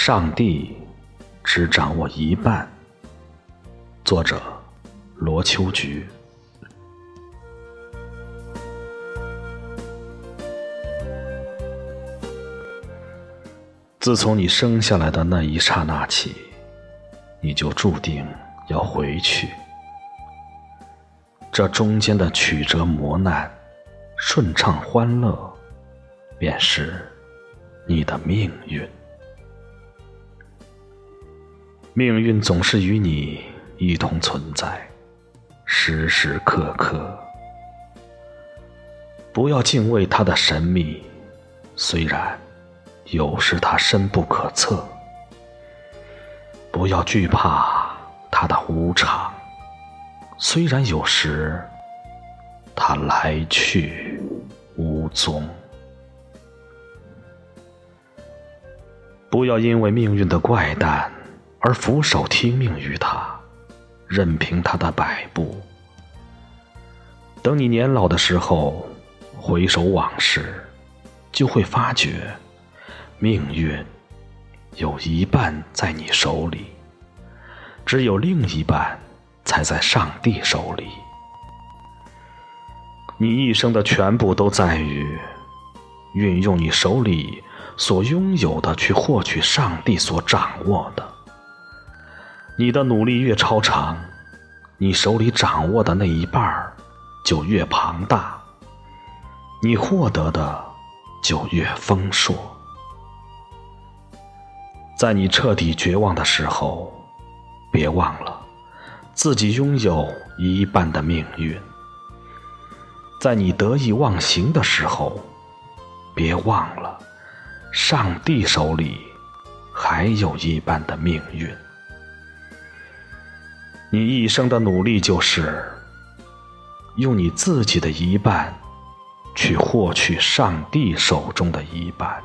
上帝只掌握一半。作者：罗秋菊。自从你生下来的那一刹那起，你就注定要回去。这中间的曲折磨难、顺畅欢乐，便是你的命运。命运总是与你一同存在，时时刻刻。不要敬畏它的神秘，虽然有时它深不可测；不要惧怕它的无常，虽然有时它来去无踪。不要因为命运的怪诞。而俯首听命于他，任凭他的摆布。等你年老的时候，回首往事，就会发觉，命运有一半在你手里，只有另一半才在上帝手里。你一生的全部都在于运用你手里所拥有的去获取上帝所掌握的。你的努力越超常，你手里掌握的那一半儿就越庞大，你获得的就越丰硕。在你彻底绝望的时候，别忘了自己拥有一半的命运；在你得意忘形的时候，别忘了上帝手里还有一半的命运。你一生的努力，就是用你自己的一半，去获取上帝手中的一半。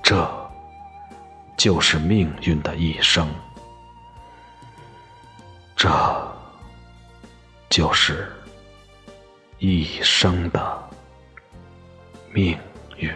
这就是命运的一生，这就是一生的命运。